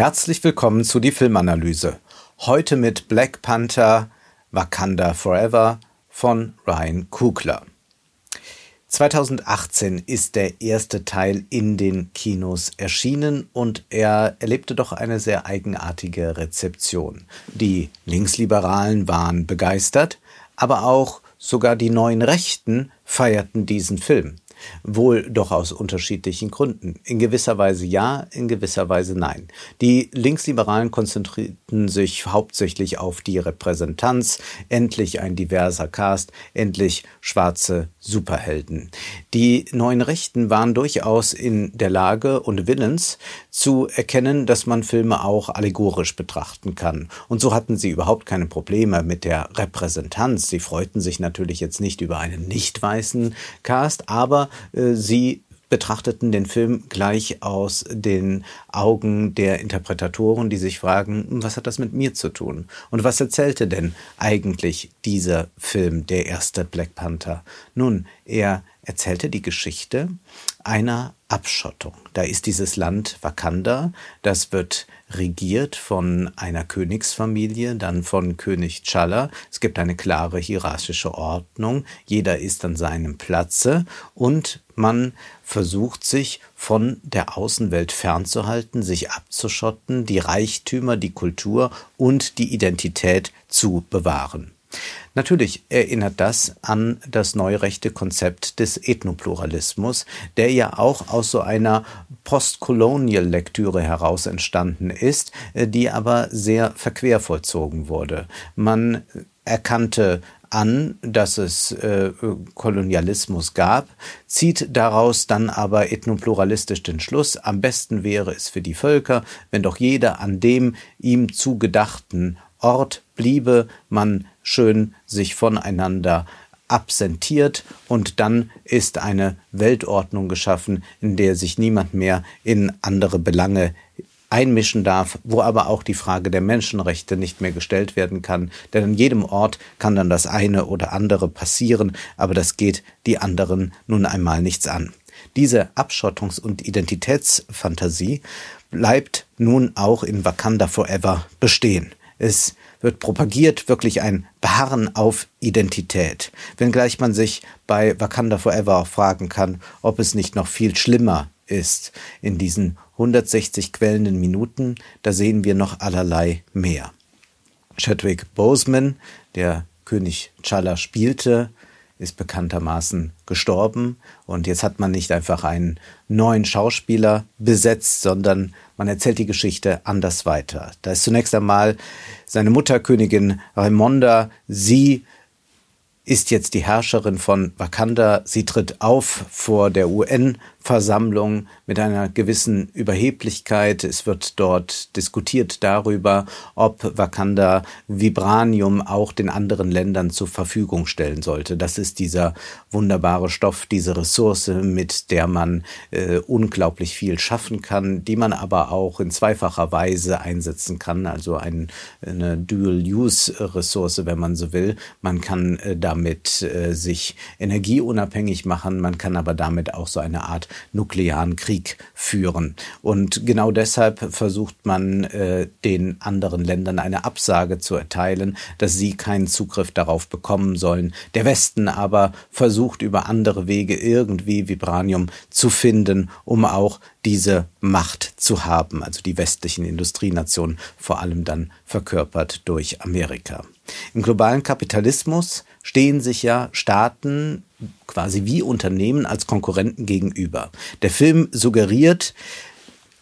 Herzlich willkommen zu die Filmanalyse. Heute mit Black Panther Wakanda Forever von Ryan Kugler. 2018 ist der erste Teil in den Kinos erschienen und er erlebte doch eine sehr eigenartige Rezeption. Die Linksliberalen waren begeistert, aber auch sogar die neuen Rechten feierten diesen Film. Wohl doch aus unterschiedlichen Gründen. In gewisser Weise ja, in gewisser Weise nein. Die Linksliberalen konzentrierten sich hauptsächlich auf die Repräsentanz, endlich ein diverser Cast, endlich schwarze Superhelden. Die neuen Rechten waren durchaus in der Lage und willens zu erkennen, dass man Filme auch allegorisch betrachten kann. Und so hatten sie überhaupt keine Probleme mit der Repräsentanz. Sie freuten sich natürlich jetzt nicht über einen nicht weißen Cast, aber äh, sie betrachteten den Film gleich aus den Augen der Interpretatoren, die sich fragen, hm, was hat das mit mir zu tun? Und was erzählte denn eigentlich dieser Film, der erste Black Panther? Nun, er erzählte die Geschichte einer Abschottung. Da ist dieses Land Wakanda, das wird regiert von einer Königsfamilie, dann von König T'Challa. Es gibt eine klare hierarchische Ordnung, jeder ist an seinem Platze und man versucht sich von der Außenwelt fernzuhalten, sich abzuschotten, die Reichtümer, die Kultur und die Identität zu bewahren. Natürlich erinnert das an das neurechte Konzept des Ethnopluralismus, der ja auch aus so einer Postcolonial-Lektüre heraus entstanden ist, die aber sehr verquer vollzogen wurde. Man erkannte an, dass es äh, Kolonialismus gab, zieht daraus dann aber ethnopluralistisch den Schluss, am besten wäre es für die Völker, wenn doch jeder an dem ihm zugedachten Ort bliebe, man schön sich voneinander absentiert und dann ist eine Weltordnung geschaffen, in der sich niemand mehr in andere Belange einmischen darf, wo aber auch die Frage der Menschenrechte nicht mehr gestellt werden kann. Denn an jedem Ort kann dann das eine oder andere passieren, aber das geht die anderen nun einmal nichts an. Diese Abschottungs- und Identitätsfantasie bleibt nun auch in Wakanda Forever bestehen. Es wird propagiert wirklich ein Beharren auf Identität. Wenngleich man sich bei Wakanda Forever auch fragen kann, ob es nicht noch viel schlimmer ist. In diesen 160 quellenden Minuten, da sehen wir noch allerlei mehr. Chadwick Boseman, der König Chala spielte, ist bekanntermaßen gestorben und jetzt hat man nicht einfach einen neuen Schauspieler besetzt, sondern man erzählt die Geschichte anders weiter. Da ist zunächst einmal seine Mutter Königin Raimonda, sie ist jetzt die Herrscherin von Wakanda. Sie tritt auf vor der UN-Versammlung mit einer gewissen Überheblichkeit. Es wird dort diskutiert darüber, ob Wakanda Vibranium auch den anderen Ländern zur Verfügung stellen sollte. Das ist dieser wunderbare Stoff, diese Ressource, mit der man äh, unglaublich viel schaffen kann, die man aber auch in zweifacher Weise einsetzen kann. Also ein, eine Dual-Use-Ressource, wenn man so will. Man kann äh, damit damit äh, sich energieunabhängig machen, man kann aber damit auch so eine Art nuklearen Krieg führen. Und genau deshalb versucht man äh, den anderen Ländern eine Absage zu erteilen, dass sie keinen Zugriff darauf bekommen sollen. Der Westen aber versucht über andere Wege irgendwie Vibranium zu finden, um auch diese Macht zu haben, also die westlichen Industrienationen, vor allem dann verkörpert durch Amerika. Im globalen Kapitalismus stehen sich ja Staaten quasi wie Unternehmen als Konkurrenten gegenüber. Der Film suggeriert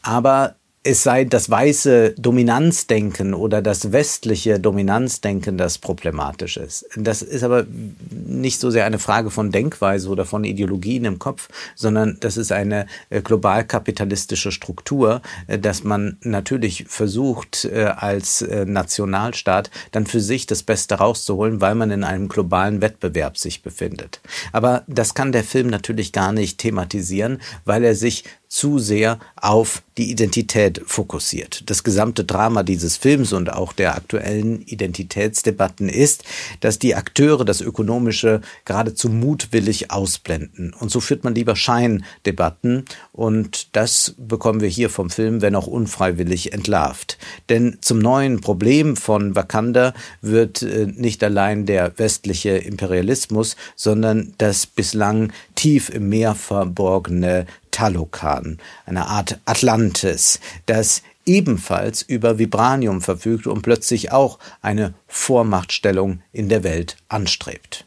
aber es sei das weiße Dominanzdenken oder das westliche Dominanzdenken, das problematisch ist. Das ist aber nicht so sehr eine Frage von Denkweise oder von Ideologien im Kopf, sondern das ist eine äh, global kapitalistische Struktur, äh, dass man natürlich versucht, äh, als Nationalstaat dann für sich das Beste rauszuholen, weil man in einem globalen Wettbewerb sich befindet. Aber das kann der Film natürlich gar nicht thematisieren, weil er sich zu sehr auf die Identität fokussiert. Das gesamte Drama dieses Films und auch der aktuellen Identitätsdebatten ist, dass die Akteure das Ökonomische geradezu mutwillig ausblenden. Und so führt man lieber Scheindebatten und das bekommen wir hier vom Film, wenn auch unfreiwillig, entlarvt. Denn zum neuen Problem von Wakanda wird äh, nicht allein der westliche Imperialismus, sondern das bislang tief im Meer verborgene Talokan, eine Art Atlantis, das ebenfalls über Vibranium verfügt und plötzlich auch eine Vormachtstellung in der Welt anstrebt.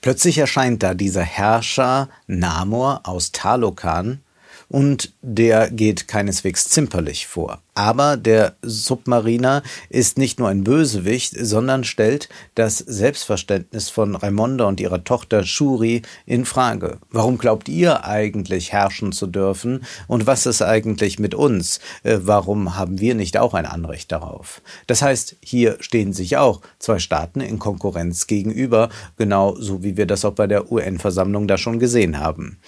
Plötzlich erscheint da dieser Herrscher Namor aus Talokan und der geht keineswegs zimperlich vor. Aber der Submariner ist nicht nur ein Bösewicht, sondern stellt das Selbstverständnis von Raimonda und ihrer Tochter Shuri in Frage. Warum glaubt ihr eigentlich herrschen zu dürfen? Und was ist eigentlich mit uns? Äh, warum haben wir nicht auch ein Anrecht darauf? Das heißt, hier stehen sich auch zwei Staaten in Konkurrenz gegenüber, genau so wie wir das auch bei der UN-Versammlung da schon gesehen haben.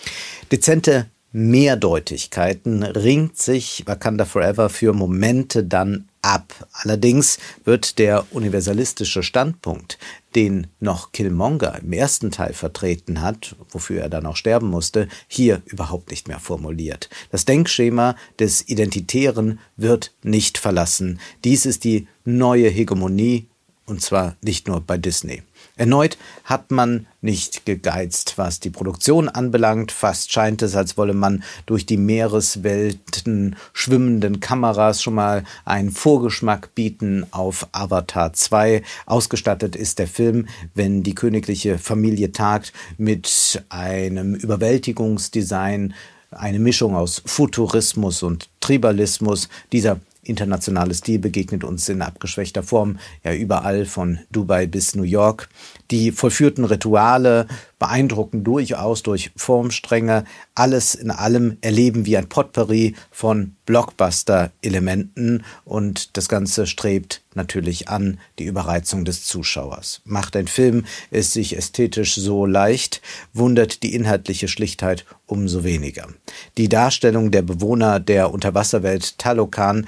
Dezente Mehrdeutigkeiten ringt sich Wakanda Forever für Momente dann ab. Allerdings wird der universalistische Standpunkt, den noch Killmonger im ersten Teil vertreten hat, wofür er dann auch sterben musste, hier überhaupt nicht mehr formuliert. Das Denkschema des Identitären wird nicht verlassen. Dies ist die neue Hegemonie, und zwar nicht nur bei Disney. Erneut hat man nicht gegeizt, was die Produktion anbelangt. Fast scheint es, als wolle man durch die Meereswelten schwimmenden Kameras schon mal einen Vorgeschmack bieten auf Avatar 2. Ausgestattet ist der Film, wenn die königliche Familie tagt, mit einem Überwältigungsdesign, eine Mischung aus Futurismus und Tribalismus. Dieser internationale Stil begegnet uns in abgeschwächter Form ja überall von Dubai bis New York. Die vollführten Rituale beeindrucken durchaus durch Formstränge. Alles in allem erleben wir ein Potpourri von Blockbuster-Elementen und das Ganze strebt natürlich an die Überreizung des Zuschauers. Macht ein Film es sich ästhetisch so leicht, wundert die inhaltliche Schlichtheit umso weniger. Die Darstellung der Bewohner der Unterwasserwelt Talokan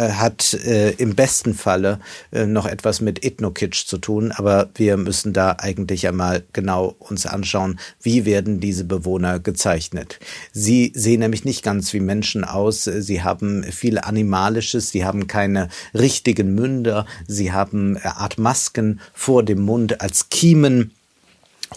hat äh, im besten Falle äh, noch etwas mit Ethnokitsch zu tun, aber wir müssen da eigentlich einmal genau uns anschauen, wie werden diese Bewohner gezeichnet. Sie sehen nämlich nicht ganz wie Menschen aus, sie haben viel Animalisches, sie haben keine richtigen Münder, sie haben eine Art Masken vor dem Mund als Kiemen.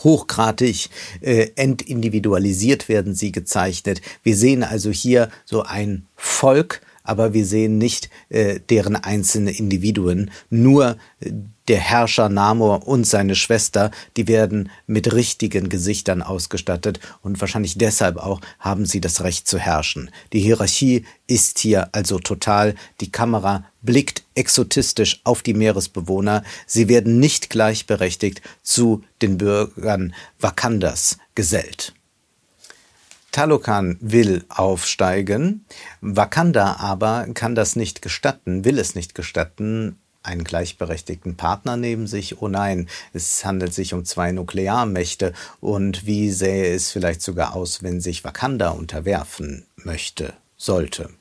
Hochgradig äh, entindividualisiert werden sie gezeichnet. Wir sehen also hier so ein Volk, aber wir sehen nicht äh, deren einzelne Individuen. Nur äh, der Herrscher Namor und seine Schwester, die werden mit richtigen Gesichtern ausgestattet und wahrscheinlich deshalb auch haben sie das Recht zu herrschen. Die Hierarchie ist hier also total. Die Kamera blickt exotistisch auf die Meeresbewohner. Sie werden nicht gleichberechtigt zu den Bürgern Wakandas gesellt. Talokan will aufsteigen, Wakanda aber kann das nicht gestatten, will es nicht gestatten, einen gleichberechtigten Partner neben sich? Oh nein, es handelt sich um zwei Nuklearmächte. Und wie sähe es vielleicht sogar aus, wenn sich Wakanda unterwerfen möchte, sollte,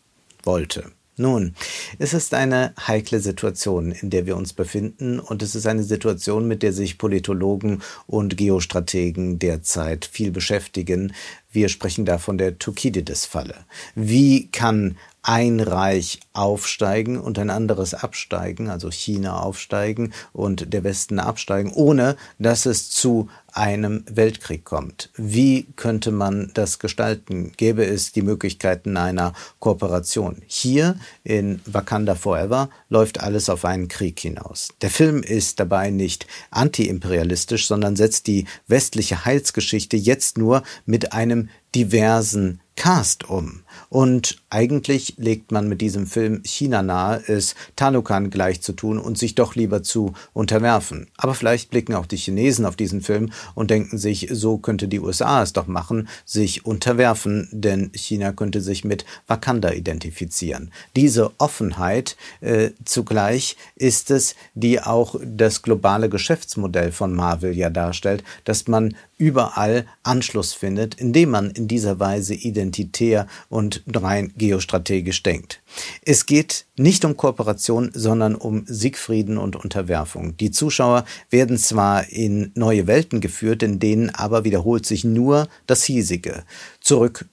wollte? Nun, es ist eine heikle Situation, in der wir uns befinden, und es ist eine Situation, mit der sich Politologen und Geostrategen derzeit viel beschäftigen. Wir sprechen da von der Thukydides-Falle. Wie kann ein Reich aufsteigen und ein anderes absteigen, also China aufsteigen und der Westen absteigen, ohne dass es zu einem Weltkrieg kommt. Wie könnte man das gestalten? Gäbe es die Möglichkeiten einer Kooperation? Hier in Wakanda Forever läuft alles auf einen Krieg hinaus. Der Film ist dabei nicht antiimperialistisch, sondern setzt die westliche Heilsgeschichte jetzt nur mit einem diversen Cast um. Und eigentlich legt man mit diesem Film China nahe, es Talokan gleich zu tun und sich doch lieber zu unterwerfen. Aber vielleicht blicken auch die Chinesen auf diesen Film und denken sich, so könnte die USA es doch machen, sich unterwerfen, denn China könnte sich mit Wakanda identifizieren. Diese Offenheit äh, zugleich ist es, die auch das globale Geschäftsmodell von Marvel ja darstellt, dass man überall Anschluss findet, indem man in dieser Weise identitär und rein geostrategisch denkt. Es geht nicht um Kooperation, sondern um Siegfrieden und Unterwerfung. Die Zuschauer werden zwar in neue Welten geführt, in denen aber wiederholt sich nur das Hiesige. Zurück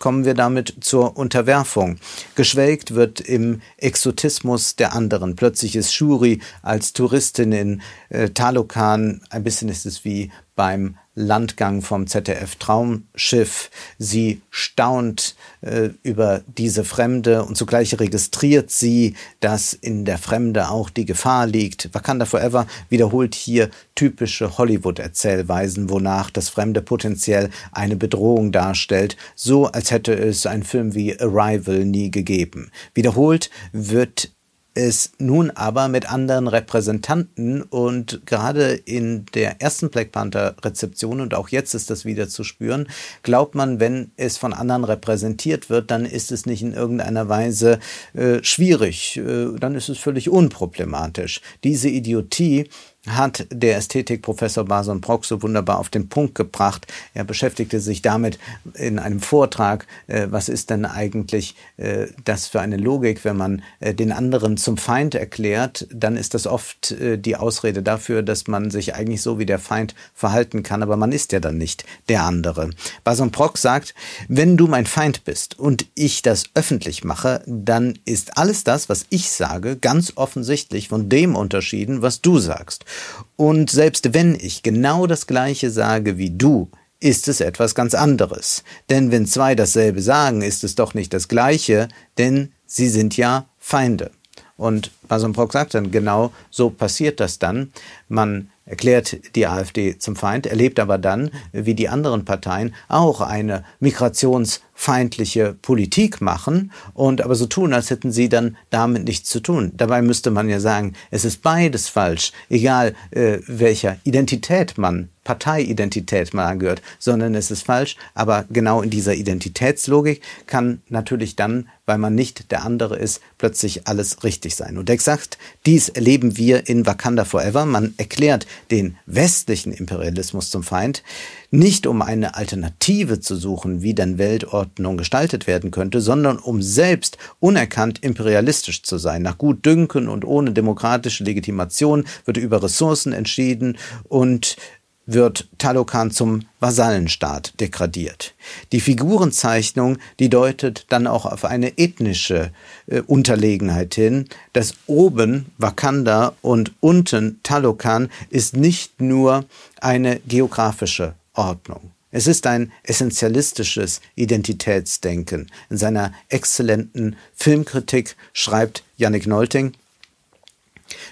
kommen wir damit zur Unterwerfung. Geschwelgt wird im Exotismus der anderen. Plötzlich ist Shuri als Touristin in äh, Talokan, ein bisschen ist es wie beim Landgang vom ZDF Traumschiff. Sie staunt äh, über diese Fremde und zugleich registriert sie, dass in der Fremde auch die Gefahr liegt. Wakanda Forever wiederholt hier typische Hollywood-Erzählweisen, wonach das Fremde potenziell eine Bedrohung darstellt, so als hätte es einen Film wie Arrival nie gegeben. Wiederholt wird es nun aber mit anderen Repräsentanten und gerade in der ersten Black Panther Rezeption und auch jetzt ist das wieder zu spüren, glaubt man, wenn es von anderen repräsentiert wird, dann ist es nicht in irgendeiner Weise äh, schwierig, äh, dann ist es völlig unproblematisch. Diese Idiotie hat der Ästhetikprofessor Bason Brock so wunderbar auf den Punkt gebracht. Er beschäftigte sich damit in einem Vortrag, äh, was ist denn eigentlich äh, das für eine Logik, wenn man äh, den anderen zum Feind erklärt, dann ist das oft äh, die Ausrede dafür, dass man sich eigentlich so wie der Feind verhalten kann, aber man ist ja dann nicht der andere. Bason Brock sagt, wenn du mein Feind bist und ich das öffentlich mache, dann ist alles das, was ich sage, ganz offensichtlich von dem unterschieden, was du sagst. Und selbst wenn ich genau das Gleiche sage wie du, ist es etwas ganz anderes. Denn wenn zwei dasselbe sagen, ist es doch nicht das Gleiche, denn sie sind ja Feinde. Und Bason Brock sagt dann, genau so passiert das dann. Man erklärt die AfD zum Feind, erlebt aber dann, wie die anderen Parteien auch eine migrationsfeindliche Politik machen und aber so tun, als hätten sie dann damit nichts zu tun. Dabei müsste man ja sagen, es ist beides falsch, egal äh, welcher Identität man Parteiidentität man angehört, sondern es ist falsch. Aber genau in dieser Identitätslogik kann natürlich dann, weil man nicht der andere ist, plötzlich alles richtig sein. Und exakt dies erleben wir in Wakanda Forever. Man erklärt den westlichen Imperialismus zum Feind, nicht um eine Alternative zu suchen, wie denn Weltordnung gestaltet werden könnte, sondern um selbst unerkannt imperialistisch zu sein. Nach gut Dünken und ohne demokratische Legitimation wird über Ressourcen entschieden und wird Talokan zum Vasallenstaat degradiert. Die Figurenzeichnung, die deutet dann auch auf eine ethnische äh, Unterlegenheit hin. Das oben Wakanda und unten Talokan ist nicht nur eine geografische Ordnung. Es ist ein essentialistisches Identitätsdenken. In seiner exzellenten Filmkritik schreibt Yannick Nolting,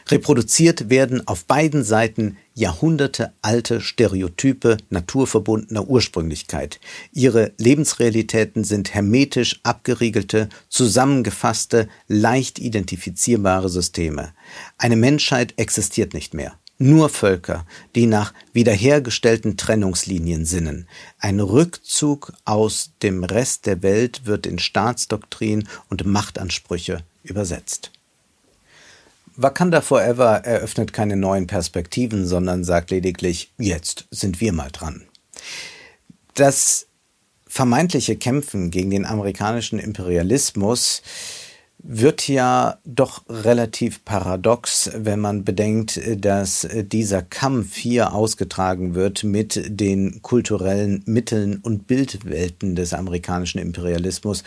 Reproduziert werden auf beiden Seiten jahrhundertealte Stereotype naturverbundener Ursprünglichkeit. Ihre Lebensrealitäten sind hermetisch abgeriegelte, zusammengefasste, leicht identifizierbare Systeme. Eine Menschheit existiert nicht mehr. Nur Völker, die nach wiederhergestellten Trennungslinien sinnen. Ein Rückzug aus dem Rest der Welt wird in Staatsdoktrin und Machtansprüche übersetzt. Wakanda Forever eröffnet keine neuen Perspektiven, sondern sagt lediglich, jetzt sind wir mal dran. Das vermeintliche Kämpfen gegen den amerikanischen Imperialismus wird ja doch relativ paradox, wenn man bedenkt, dass dieser Kampf hier ausgetragen wird mit den kulturellen Mitteln und Bildwelten des amerikanischen Imperialismus,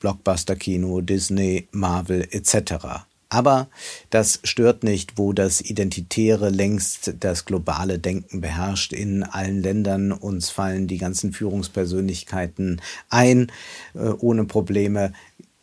Blockbuster-Kino, Disney, Marvel etc. Aber das stört nicht, wo das Identitäre längst das globale Denken beherrscht in allen Ländern. Uns fallen die ganzen Führungspersönlichkeiten ein äh, ohne Probleme.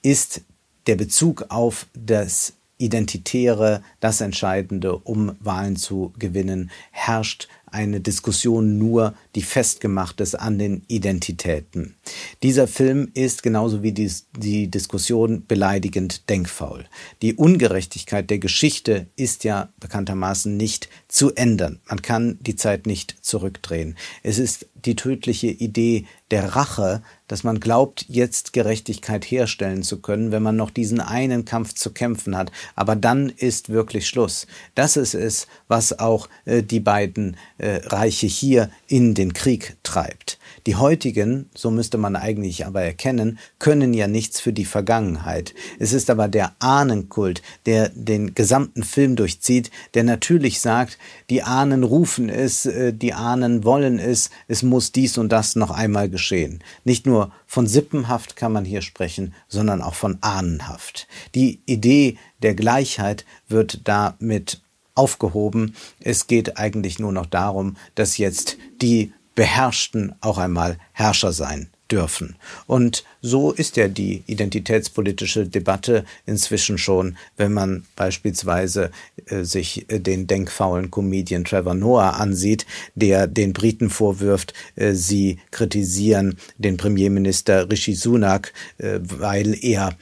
Ist der Bezug auf das Identitäre das Entscheidende, um Wahlen zu gewinnen, herrscht eine Diskussion nur, die festgemacht ist an den Identitäten. Dieser Film ist genauso wie die, die Diskussion beleidigend denkfaul. Die Ungerechtigkeit der Geschichte ist ja bekanntermaßen nicht zu ändern. Man kann die Zeit nicht zurückdrehen. Es ist die tödliche Idee der Rache, dass man glaubt, jetzt Gerechtigkeit herstellen zu können, wenn man noch diesen einen Kampf zu kämpfen hat. Aber dann ist wirklich Schluss. Das ist es, was auch äh, die beiden äh, Reiche hier in den Krieg treibt. Die heutigen, so müsste man eigentlich aber erkennen, können ja nichts für die Vergangenheit. Es ist aber der Ahnenkult, der den gesamten Film durchzieht, der natürlich sagt, die Ahnen rufen es, äh, die Ahnen wollen es, es muss dies und das noch einmal geschehen. Nicht nur von Sippenhaft kann man hier sprechen, sondern auch von Ahnenhaft. Die Idee der Gleichheit wird damit aufgehoben. Es geht eigentlich nur noch darum, dass jetzt die Beherrschten auch einmal Herrscher sein dürfen. Und so ist ja die identitätspolitische Debatte inzwischen schon, wenn man beispielsweise äh, sich äh, den denkfaulen Comedian Trevor Noah ansieht, der den Briten vorwirft, äh, sie kritisieren den Premierminister Rishi Sunak, äh, weil er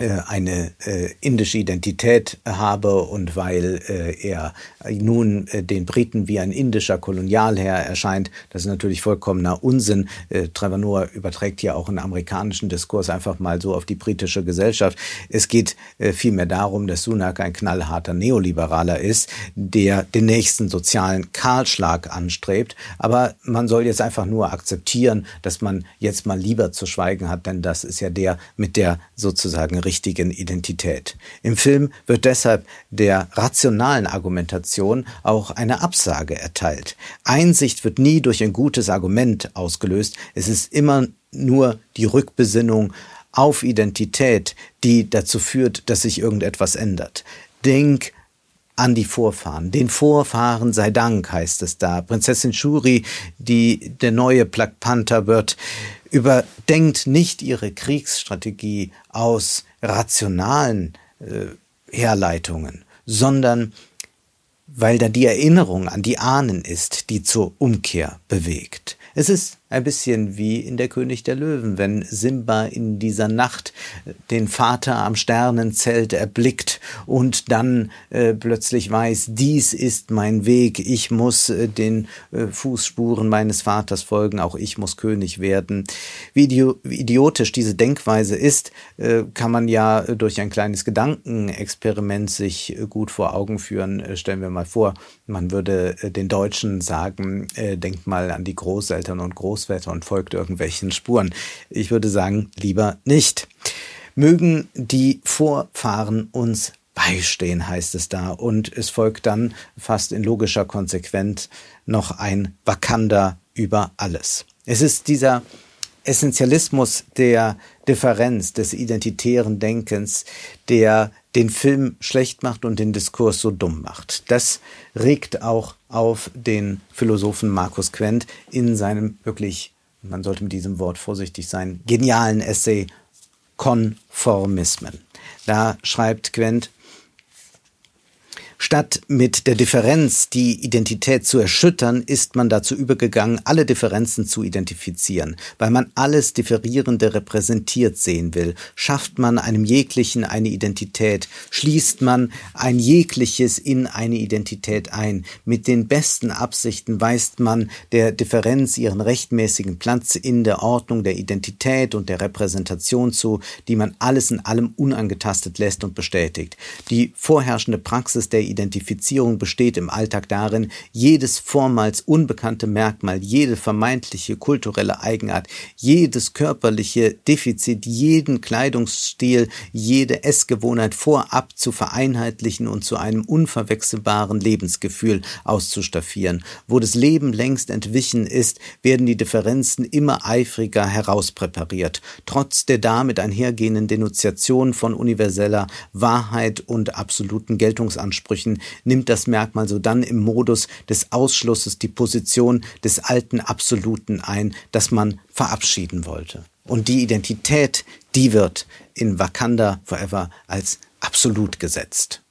eine äh, indische Identität habe und weil äh, er nun äh, den Briten wie ein indischer Kolonialherr erscheint, das ist natürlich vollkommener Unsinn. Äh, Trevor Noah überträgt hier auch einen amerikanischen Diskurs einfach mal so auf die britische Gesellschaft. Es geht äh, vielmehr darum, dass Sunak ein knallharter Neoliberaler ist, der den nächsten sozialen Kahlschlag anstrebt. Aber man soll jetzt einfach nur akzeptieren, dass man jetzt mal lieber zu schweigen hat, denn das ist ja der mit der sozusagen richtigen Identität. Im Film wird deshalb der rationalen Argumentation auch eine Absage erteilt. Einsicht wird nie durch ein gutes Argument ausgelöst, es ist immer nur die Rückbesinnung auf Identität, die dazu führt, dass sich irgendetwas ändert. Denk an die Vorfahren. Den Vorfahren sei Dank, heißt es da. Prinzessin Shuri, die der neue Black Panther wird, überdenkt nicht ihre Kriegsstrategie aus rationalen äh, Herleitungen, sondern weil da die Erinnerung an die Ahnen ist, die zur Umkehr bewegt. Es ist ein bisschen wie in der König der Löwen, wenn Simba in dieser Nacht den Vater am Sternenzelt erblickt und dann äh, plötzlich weiß, dies ist mein Weg, ich muss äh, den äh, Fußspuren meines Vaters folgen, auch ich muss König werden. Wie, idiotisch diese Denkweise ist, äh, kann man ja durch ein kleines Gedankenexperiment sich äh, gut vor Augen führen. Äh, stellen wir mal vor, man würde den Deutschen sagen, denkt mal an die Großeltern und Großwetter und folgt irgendwelchen Spuren. Ich würde sagen, lieber nicht. Mögen die Vorfahren uns beistehen, heißt es da. Und es folgt dann fast in logischer Konsequenz noch ein Wakanda über alles. Es ist dieser Essentialismus der Differenz, des identitären Denkens, der den Film schlecht macht und den Diskurs so dumm macht. Das regt auch auf den Philosophen Markus Quent in seinem wirklich, man sollte mit diesem Wort vorsichtig sein, genialen Essay Konformismen. Da schreibt Quent, Statt mit der Differenz die Identität zu erschüttern, ist man dazu übergegangen, alle Differenzen zu identifizieren. Weil man alles Differierende repräsentiert sehen will, schafft man einem jeglichen eine Identität, schließt man ein jegliches in eine Identität ein. Mit den besten Absichten weist man der Differenz ihren rechtmäßigen Platz in der Ordnung der Identität und der Repräsentation zu, die man alles in allem unangetastet lässt und bestätigt. Die vorherrschende Praxis der Identifizierung besteht im Alltag darin, jedes vormals unbekannte Merkmal, jede vermeintliche kulturelle Eigenart, jedes körperliche Defizit, jeden Kleidungsstil, jede Essgewohnheit vorab zu vereinheitlichen und zu einem unverwechselbaren Lebensgefühl auszustaffieren. Wo das Leben längst entwichen ist, werden die Differenzen immer eifriger herauspräpariert. Trotz der damit einhergehenden Denunziation von universeller Wahrheit und absoluten Geltungsansprüchen Ansprüchen nimmt das Merkmal so dann im Modus des Ausschlusses die Position des alten Absoluten ein, das man verabschieden wollte. Und die Identität, die wird in Wakanda Forever als absolut gesetzt.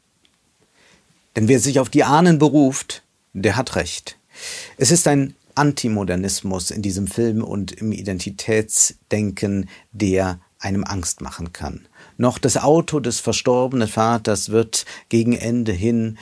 Denn wer sich auf die Ahnen beruft, der hat Recht. Es ist ein Antimodernismus in diesem Film und im Identitätsdenken, der einem Angst machen kann. Noch das Auto des verstorbenen Vaters wird gegen Ende hin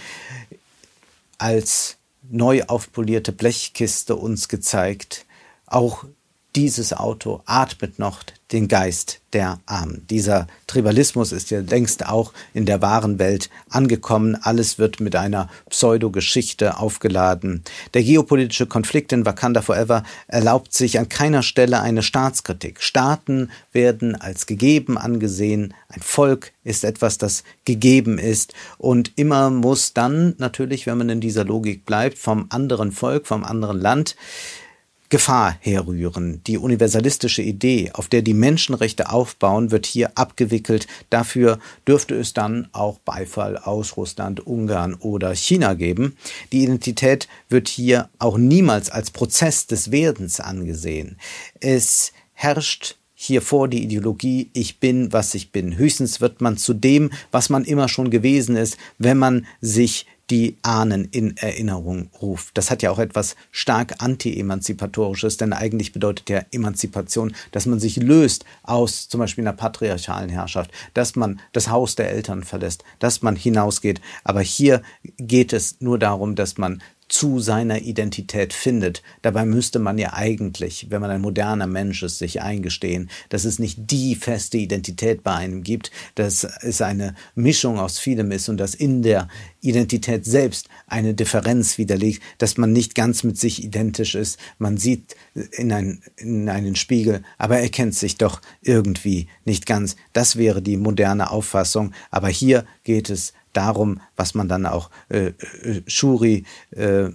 als neu aufpolierte Blechkiste uns gezeigt. Auch dieses Auto atmet noch den Geist der Armen. Dieser Tribalismus ist ja längst auch in der wahren Welt angekommen. Alles wird mit einer Pseudogeschichte aufgeladen. Der geopolitische Konflikt in Wakanda Forever erlaubt sich an keiner Stelle eine Staatskritik. Staaten werden als gegeben angesehen. Ein Volk ist etwas, das gegeben ist. Und immer muss dann natürlich, wenn man in dieser Logik bleibt, vom anderen Volk, vom anderen Land, Gefahr herrühren. Die universalistische Idee, auf der die Menschenrechte aufbauen, wird hier abgewickelt. Dafür dürfte es dann auch Beifall aus Russland, Ungarn oder China geben. Die Identität wird hier auch niemals als Prozess des Werdens angesehen. Es herrscht hier vor die Ideologie, ich bin, was ich bin. Höchstens wird man zu dem, was man immer schon gewesen ist, wenn man sich die Ahnen in Erinnerung ruft. Das hat ja auch etwas stark anti-emanzipatorisches, denn eigentlich bedeutet ja Emanzipation, dass man sich löst aus zum Beispiel einer patriarchalen Herrschaft, dass man das Haus der Eltern verlässt, dass man hinausgeht. Aber hier geht es nur darum, dass man zu seiner Identität findet. Dabei müsste man ja eigentlich, wenn man ein moderner Mensch ist, sich eingestehen, dass es nicht die feste Identität bei einem gibt, dass es eine Mischung aus vielem ist und dass in der Identität selbst eine Differenz widerlegt, dass man nicht ganz mit sich identisch ist. Man sieht in, ein, in einen Spiegel, aber erkennt sich doch irgendwie nicht ganz. Das wäre die moderne Auffassung. Aber hier geht es darum, was man dann auch äh, äh, Shuri äh, äh,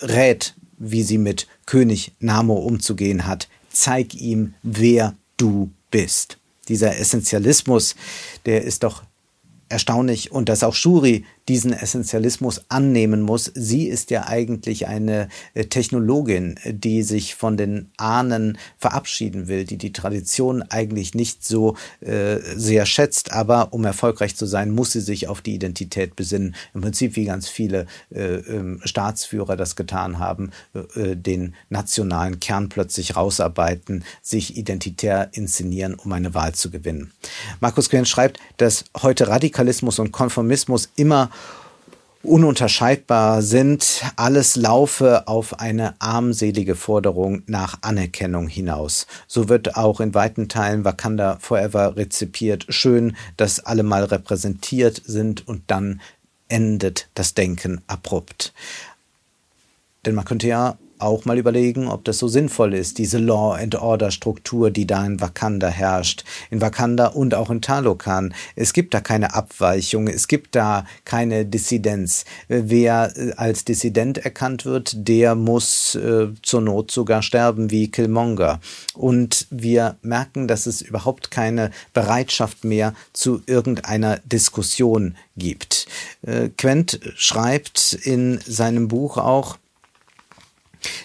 rät, wie sie mit König Namo umzugehen hat. Zeig ihm, wer du bist. Dieser Essentialismus, der ist doch erstaunlich und dass auch Shuri diesen Essentialismus annehmen muss. Sie ist ja eigentlich eine äh, Technologin, die sich von den Ahnen verabschieden will, die die Tradition eigentlich nicht so äh, sehr schätzt, aber um erfolgreich zu sein, muss sie sich auf die Identität besinnen. Im Prinzip wie ganz viele äh, ähm, Staatsführer das getan haben, äh, den nationalen Kern plötzlich rausarbeiten, sich identitär inszenieren, um eine Wahl zu gewinnen. Markus Quinn schreibt, dass heute Radikalismus und Konformismus immer ununterscheidbar sind, alles laufe auf eine armselige Forderung nach Anerkennung hinaus. So wird auch in weiten Teilen Wakanda Forever rezipiert. Schön, dass alle mal repräsentiert sind und dann endet das Denken abrupt. Denn man könnte ja auch mal überlegen, ob das so sinnvoll ist, diese Law and Order Struktur, die da in Wakanda herrscht, in Wakanda und auch in Talokan. Es gibt da keine Abweichung, es gibt da keine Dissidenz. Wer äh, als Dissident erkannt wird, der muss äh, zur Not sogar sterben wie Killmonger. Und wir merken, dass es überhaupt keine Bereitschaft mehr zu irgendeiner Diskussion gibt. Äh, Quent schreibt in seinem Buch auch,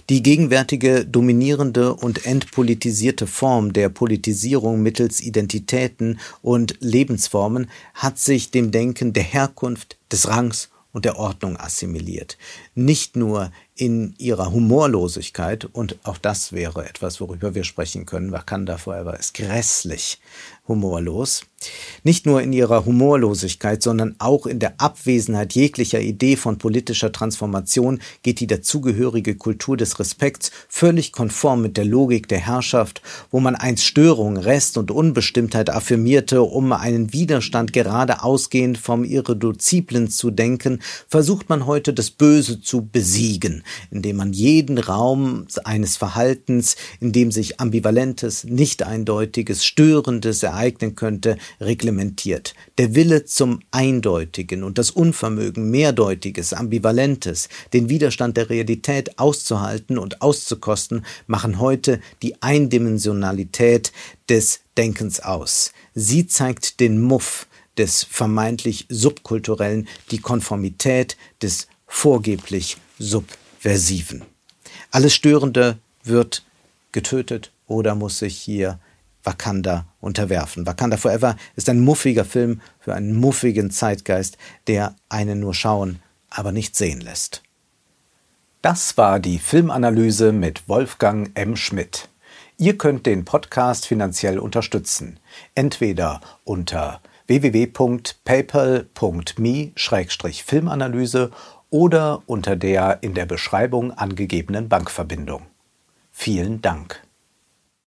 die gegenwärtige dominierende und entpolitisierte Form der Politisierung mittels Identitäten und Lebensformen hat sich dem Denken der Herkunft, des Rangs und der Ordnung assimiliert. Nicht nur in ihrer Humorlosigkeit, und auch das wäre etwas, worüber wir sprechen können, Wakanda Forever ist grässlich humorlos, nicht nur in ihrer Humorlosigkeit, sondern auch in der Abwesenheit jeglicher Idee von politischer Transformation geht die dazugehörige Kultur des Respekts völlig konform mit der Logik der Herrschaft, wo man einst Störung, Rest und Unbestimmtheit affirmierte, um einen Widerstand gerade ausgehend vom Irreduziblen zu denken, versucht man heute das Böse zu besiegen, indem man jeden Raum eines Verhaltens, in dem sich ambivalentes, nicht eindeutiges, störendes ereignen könnte, reglementiert. Der Wille zum Eindeutigen und das Unvermögen, Mehrdeutiges, Ambivalentes, den Widerstand der Realität auszuhalten und auszukosten, machen heute die Eindimensionalität des Denkens aus. Sie zeigt den Muff des vermeintlich Subkulturellen, die Konformität des vorgeblich Subversiven. Alles Störende wird getötet oder muss sich hier Wakanda unterwerfen. Wakanda Forever ist ein muffiger Film für einen muffigen Zeitgeist, der einen nur schauen, aber nicht sehen lässt. Das war die Filmanalyse mit Wolfgang M. Schmidt. Ihr könnt den Podcast finanziell unterstützen. Entweder unter www.paypal.me-filmanalyse oder unter der in der Beschreibung angegebenen Bankverbindung. Vielen Dank.